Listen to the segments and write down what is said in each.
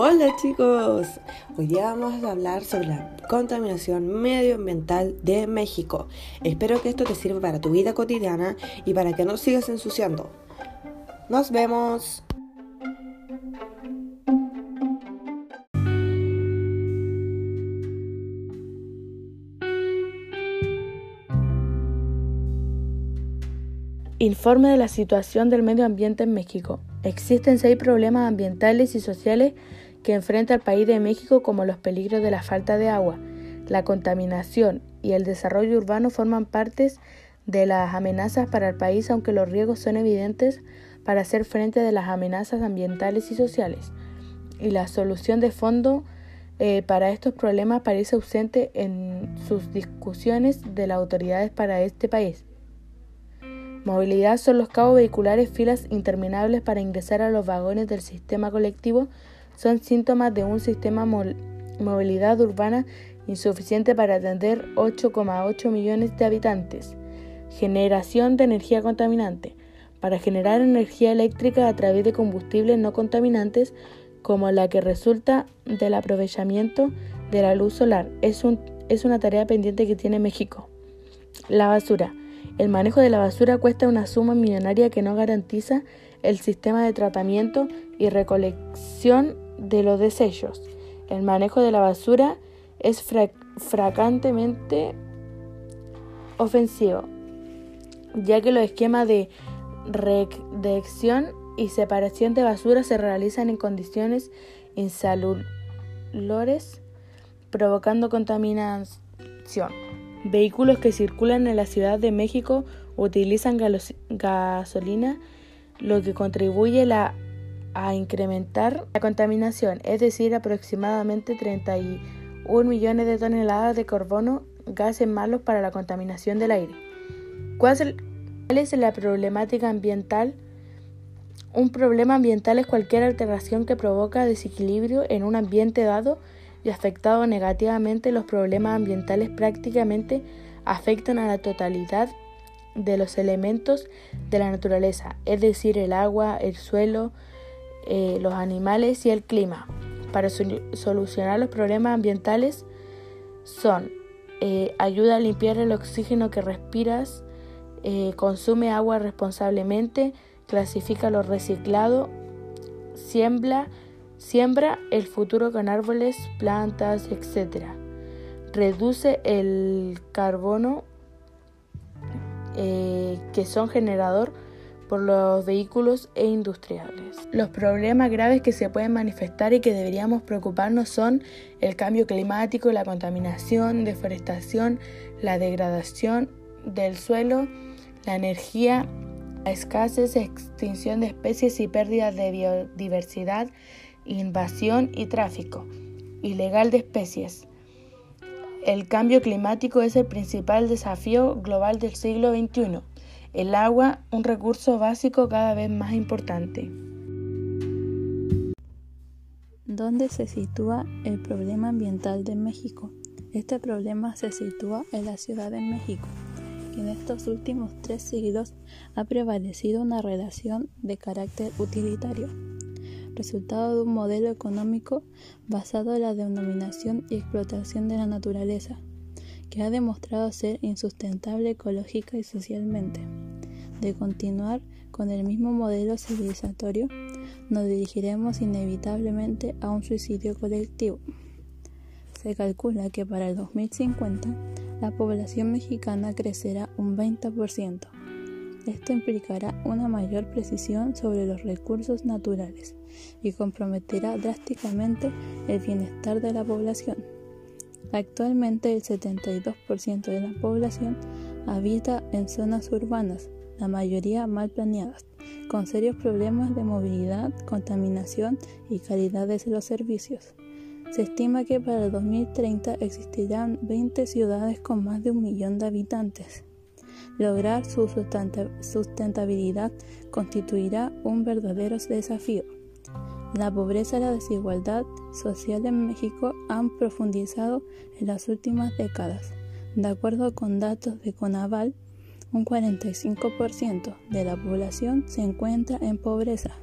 Hola chicos, hoy día vamos a hablar sobre la contaminación medioambiental de México. Espero que esto te sirva para tu vida cotidiana y para que no sigas ensuciando. Nos vemos. Informe de la situación del medio ambiente en México. Existen seis problemas ambientales y sociales que enfrenta el país de México como los peligros de la falta de agua, la contaminación y el desarrollo urbano forman partes de las amenazas para el país aunque los riesgos son evidentes para hacer frente a las amenazas ambientales y sociales. Y la solución de fondo eh, para estos problemas parece ausente en sus discusiones de las autoridades para este país. Movilidad son los cabos vehiculares, filas interminables para ingresar a los vagones del sistema colectivo, son síntomas de un sistema movilidad urbana insuficiente para atender 8,8 millones de habitantes. Generación de energía contaminante. Para generar energía eléctrica a través de combustibles no contaminantes como la que resulta del aprovechamiento de la luz solar. Es, un, es una tarea pendiente que tiene México. La basura. El manejo de la basura cuesta una suma millonaria que no garantiza el sistema de tratamiento y recolección de los desechos. El manejo de la basura es fracantemente ofensivo, ya que los esquemas de recolección y separación de basura se realizan en condiciones insalubres, provocando contaminación. Vehículos que circulan en la Ciudad de México utilizan gasolina, lo que contribuye a incrementar la contaminación, es decir, aproximadamente 31 millones de toneladas de carbono, gases malos para la contaminación del aire. ¿Cuál es la problemática ambiental? Un problema ambiental es cualquier alteración que provoca desequilibrio en un ambiente dado y afectado negativamente, los problemas ambientales prácticamente afectan a la totalidad de los elementos de la naturaleza, es decir, el agua, el suelo, eh, los animales y el clima. Para solucionar los problemas ambientales son eh, ayuda a limpiar el oxígeno que respiras, eh, consume agua responsablemente, clasifica lo reciclado, siembra Siembra el futuro con árboles, plantas, etc. Reduce el carbono que son generador por los vehículos e industriales. Los problemas graves que se pueden manifestar y que deberíamos preocuparnos son el cambio climático, la contaminación, deforestación, la degradación del suelo, la energía, escasez, extinción de especies y pérdida de biodiversidad, invasión y tráfico ilegal de especies. El cambio climático es el principal desafío global del siglo XXI. El agua, un recurso básico cada vez más importante. ¿Dónde se sitúa el problema ambiental de México? Este problema se sitúa en la Ciudad de México, que en estos últimos tres siglos ha prevalecido una relación de carácter utilitario resultado de un modelo económico basado en la denominación y explotación de la naturaleza, que ha demostrado ser insustentable ecológica y socialmente. De continuar con el mismo modelo civilizatorio, nos dirigiremos inevitablemente a un suicidio colectivo. Se calcula que para el 2050 la población mexicana crecerá un 20%. Esto implicará una mayor precisión sobre los recursos naturales y comprometerá drásticamente el bienestar de la población. Actualmente el 72% de la población habita en zonas urbanas, la mayoría mal planeadas, con serios problemas de movilidad, contaminación y calidad de los servicios. Se estima que para el 2030 existirán 20 ciudades con más de un millón de habitantes. Lograr su sustentabilidad constituirá un verdadero desafío. La pobreza y la desigualdad social en México han profundizado en las últimas décadas. De acuerdo con datos de Conaval, un 45% de la población se encuentra en pobreza,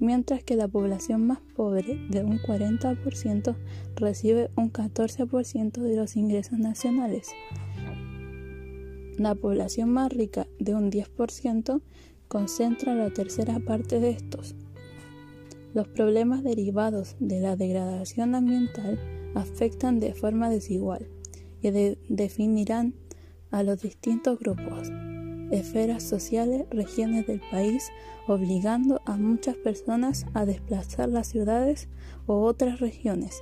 mientras que la población más pobre, de un 40%, recibe un 14% de los ingresos nacionales. La población más rica, de un 10%, concentra la tercera parte de estos. Los problemas derivados de la degradación ambiental afectan de forma desigual y definirán a los distintos grupos, esferas sociales, regiones del país, obligando a muchas personas a desplazar las ciudades o otras regiones.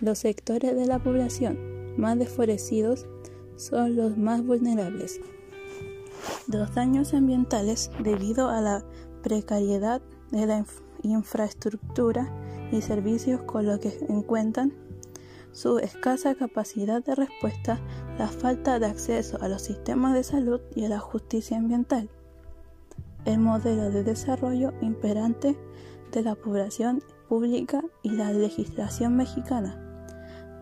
Los sectores de la población más desfavorecidos son los más vulnerables. Los daños ambientales debido a la precariedad de la infraestructura y servicios con los que encuentran su escasa capacidad de respuesta, la falta de acceso a los sistemas de salud y a la justicia ambiental. El modelo de desarrollo imperante de la población pública y la legislación mexicana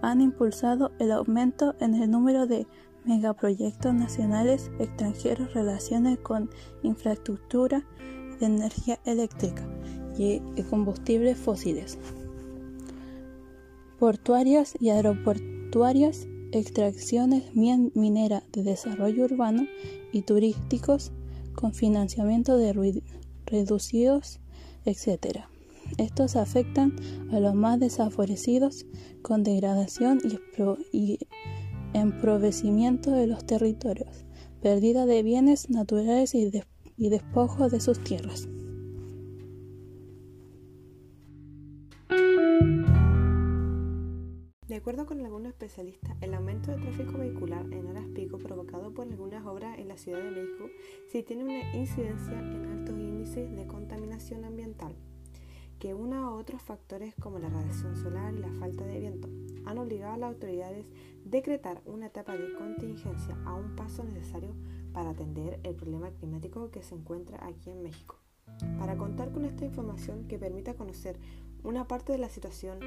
han impulsado el aumento en el número de megaproyectos nacionales extranjeros relacionados con infraestructura de energía eléctrica y combustibles fósiles portuarias y aeroportuarias, extracciones mineras de desarrollo urbano y turísticos con financiamiento de reducidos, etc. Estos afectan a los más desfavorecidos con degradación y, empobrecimiento de los territorios, pérdida de bienes naturales y, y despojo de sus tierras. De acuerdo con algunos especialistas, el aumento del tráfico vehicular en horas pico provocado por algunas obras en la Ciudad de México sí tiene una incidencia en altos índices de contaminación ambiental, que una a otros factores como la radiación solar y la falta de viento han obligado a las autoridades a decretar una etapa de contingencia a un paso necesario para atender el problema climático que se encuentra aquí en México. Para contar con esta información que permita conocer una parte de la situación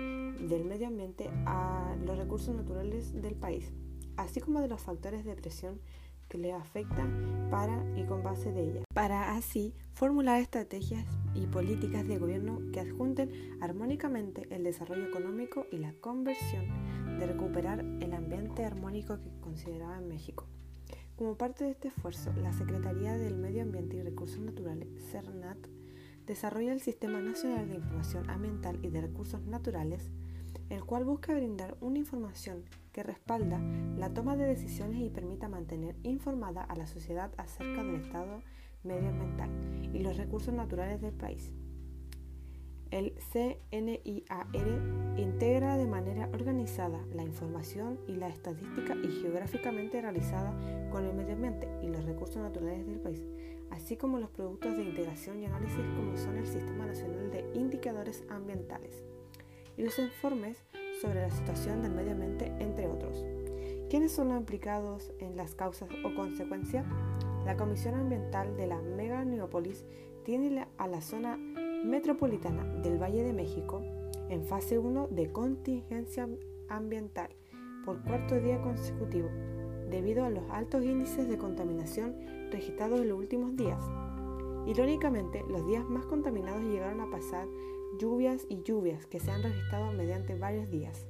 del medio ambiente a los recursos naturales del país, así como de los factores de presión que le afectan para y con base de ella, para así formular estrategias y políticas de gobierno que adjunten armónicamente el desarrollo económico y la conversión de recuperar el ambiente armónico que consideraba en México. Como parte de este esfuerzo, la Secretaría del Medio Ambiente y Recursos Naturales, CERNAT, desarrolla el Sistema Nacional de Información Ambiental y de Recursos Naturales, el cual busca brindar una información que respalda la toma de decisiones y permita mantener informada a la sociedad acerca del estado medioambiental y los recursos naturales del país. El CNIAR integra de manera organizada la información y la estadística y geográficamente realizada con el medio ambiente y los recursos naturales del país, así como los productos de integración y análisis como son el Sistema Nacional de Indicadores Ambientales y los informes sobre la situación del medio ambiente, entre otros. ¿Quiénes son los implicados en las causas o consecuencias? La Comisión Ambiental de la Mega Neópolis tiene a la zona metropolitana del Valle de México en fase 1 de contingencia ambiental por cuarto día consecutivo, debido a los altos índices de contaminación registrados en los últimos días. Irónicamente, los días más contaminados llegaron a pasar lluvias y lluvias que se han registrado mediante varios días.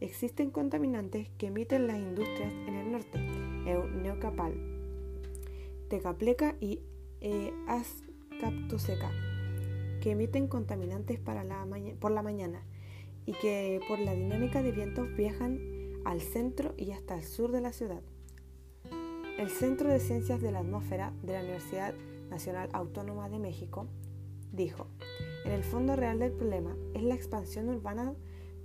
Existen contaminantes que emiten las industrias en el norte, Neocapal, Tecapleca y eh, Azcaptoseca, que emiten contaminantes para la por la mañana y que por la dinámica de vientos viajan al centro y hasta el sur de la ciudad. El Centro de Ciencias de la Atmósfera de la Universidad Nacional Autónoma de México dijo, en el fondo real del problema es la expansión urbana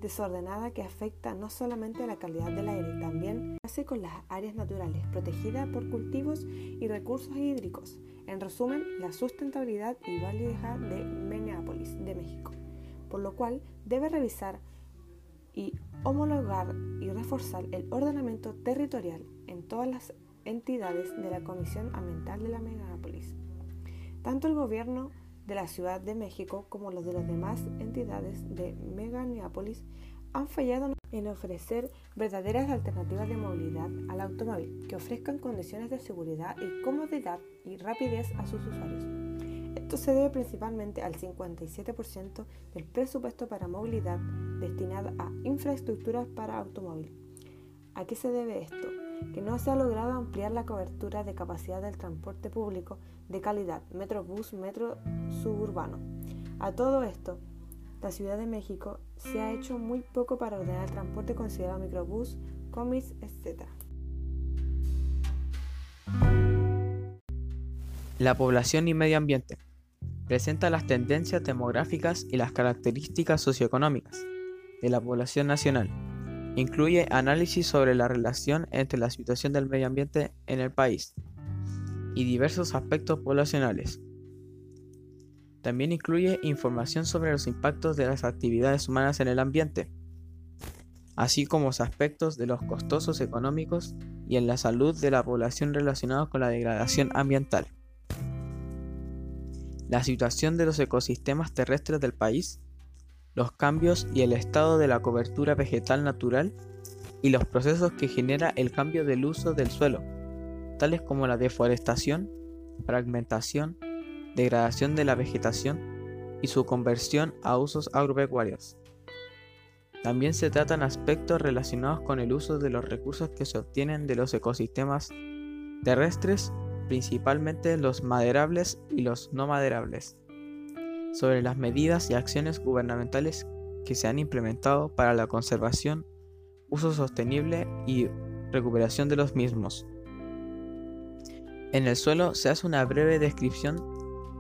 desordenada que afecta no solamente a la calidad del aire, también hace con las áreas naturales protegidas por cultivos y recursos hídricos. En resumen, la sustentabilidad y validez de Minneapolis, de México, por lo cual debe revisar y homologar y reforzar el ordenamiento territorial en todas las entidades de la Comisión Ambiental de la Megápolis. Tanto el gobierno de la Ciudad de México como los de las demás entidades de Meganeápolis han fallado en ofrecer verdaderas alternativas de movilidad al automóvil que ofrezcan condiciones de seguridad y comodidad y rapidez a sus usuarios. Esto se debe principalmente al 57% del presupuesto para movilidad destinado a infraestructuras para automóvil. ¿A qué se debe esto? Que no se ha logrado ampliar la cobertura de capacidad del transporte público de calidad, metrobús, metro suburbano. A todo esto, la Ciudad de México se ha hecho muy poco para ordenar el transporte considerado microbús, comis, etc. La población y medio ambiente presenta las tendencias demográficas y las características socioeconómicas de la población nacional. Incluye análisis sobre la relación entre la situación del medio ambiente en el país y diversos aspectos poblacionales. También incluye información sobre los impactos de las actividades humanas en el ambiente, así como los aspectos de los costosos económicos y en la salud de la población relacionados con la degradación ambiental. La situación de los ecosistemas terrestres del país, los cambios y el estado de la cobertura vegetal natural y los procesos que genera el cambio del uso del suelo, tales como la deforestación, fragmentación, degradación de la vegetación y su conversión a usos agropecuarios. También se tratan aspectos relacionados con el uso de los recursos que se obtienen de los ecosistemas terrestres, principalmente los maderables y los no maderables, sobre las medidas y acciones gubernamentales que se han implementado para la conservación, uso sostenible y recuperación de los mismos. En el suelo se hace una breve descripción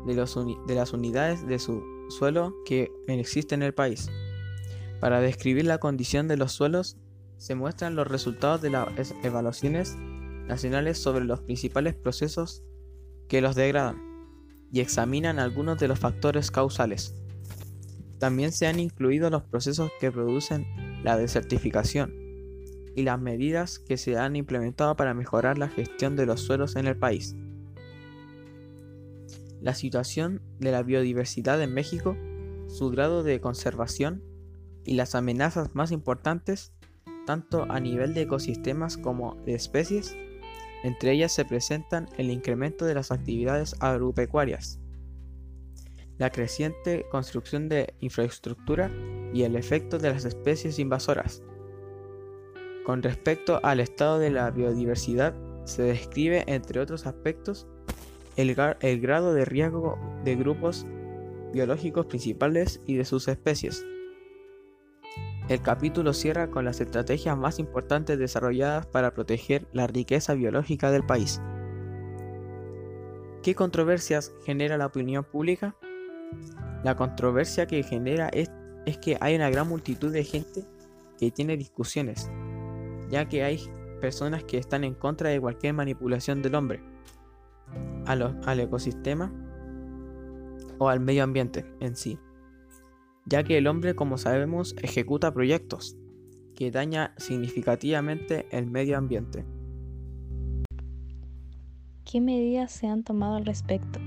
de, las unidades de su suelo que existen en el país. Para describir la condición de los suelos, se muestran los resultados de las evaluaciones nacionales sobre los principales procesos que los degradan y examinan algunos de los factores causales. También se han incluido los procesos que producen la desertificación y las medidas que se han implementado para mejorar la gestión de los suelos en el país. La situación de la biodiversidad en México, su grado de conservación y las amenazas más importantes, tanto a nivel de ecosistemas como de especies, entre ellas se presentan el incremento de las actividades agropecuarias, la creciente construcción de infraestructura y el efecto de las especies invasoras. Con respecto al estado de la biodiversidad, se describe, entre otros aspectos, el, grado de riesgo de grupos biológicos principales y de sus especies, el capítulo cierra con las estrategias más importantes desarrolladas para proteger la riqueza biológica del país. ¿Qué controversias genera la opinión pública? La controversia que genera es, que hay una gran multitud de gente que tiene discusiones, ya que hay personas que están en contra de cualquier manipulación del hombre al ecosistema o al medio ambiente en sí ya que el hombre, como sabemos, ejecuta proyectos que daña significativamente el medio ambiente. ¿Qué medidas se han tomado al respecto?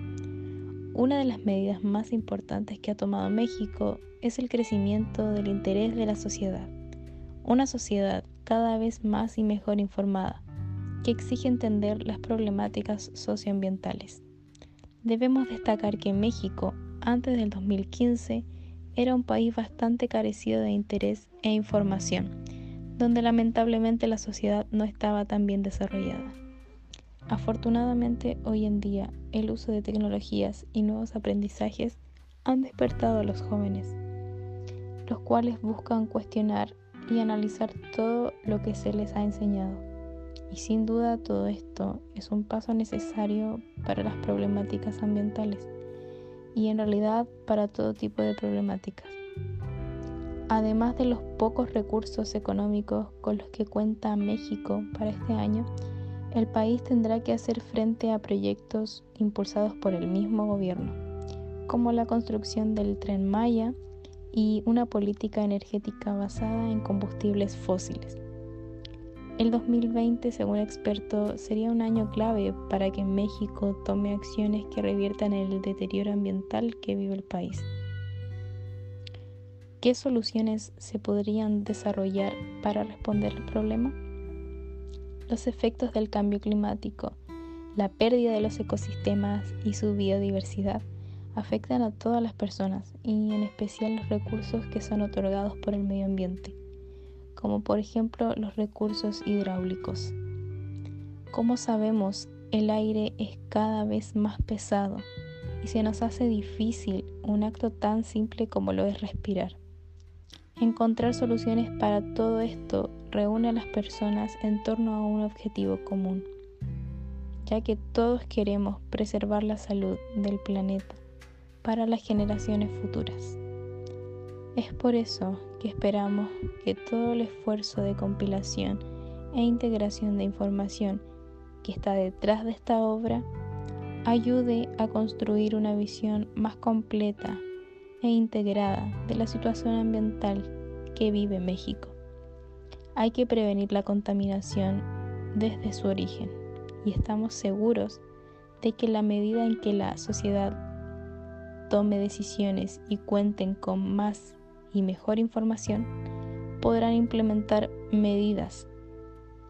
Una de las medidas más importantes que ha tomado México es el crecimiento del interés de la sociedad. Una sociedad cada vez más y mejor informada, que exige entender las problemáticas socioambientales. Debemos destacar que México, antes del 2015, era un país bastante carecido de interés e información, donde lamentablemente la sociedad no estaba tan bien desarrollada. Afortunadamente, hoy en día, el uso de tecnologías y nuevos aprendizajes han despertado a los jóvenes, los cuales buscan cuestionar y analizar todo lo que se les ha enseñado. Y sin duda todo esto es un paso necesario para las problemáticas ambientales y en realidad para todo tipo de problemáticas. Además de los pocos recursos económicos con los que cuenta México para este año, el país tendrá que hacer frente a proyectos impulsados por el mismo gobierno, como la construcción del tren Maya y una política energética basada en combustibles fósiles. El 2020, según expertos, sería un año clave para que México tome acciones que reviertan el deterioro ambiental que vive el país. ¿Qué soluciones se podrían desarrollar para responder al problema? Los efectos del cambio climático, la pérdida de los ecosistemas y su biodiversidad afectan a todas las personas y en especial los recursos que son otorgados por el medio ambiente, como por ejemplo los recursos hidráulicos. Como sabemos, el aire es cada vez más pesado y se nos hace difícil un acto tan simple como lo es respirar. Encontrar soluciones para todo esto reúne a las personas en torno a un objetivo común, ya que todos queremos preservar la salud del planeta para las generaciones futuras. Es por eso que esperamos que todo el esfuerzo de compilación e integración de información que está detrás de esta obra ayude a construir una visión más completa e integrada de la situación ambiental que vive México. Hay que prevenir la contaminación desde su origen y estamos seguros de que la medida en que la sociedad tome decisiones y cuenten con más y mejor información, podrán implementar medidas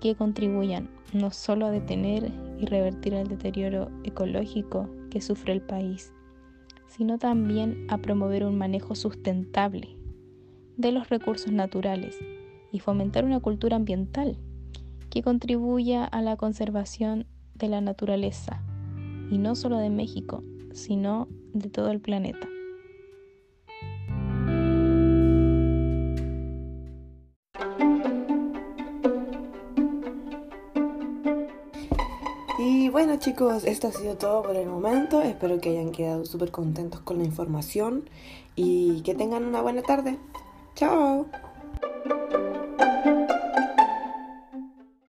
que contribuyan no solo a detener y revertir el deterioro ecológico que sufre el país, sino también a promover un manejo sustentable de los recursos naturales y fomentar una cultura ambiental que contribuya a la conservación de la naturaleza, y no solo de México, sino de todo el planeta. Chicos, esto ha sido todo por el momento. Espero que hayan quedado súper contentos con la información y que tengan una buena tarde. Chao.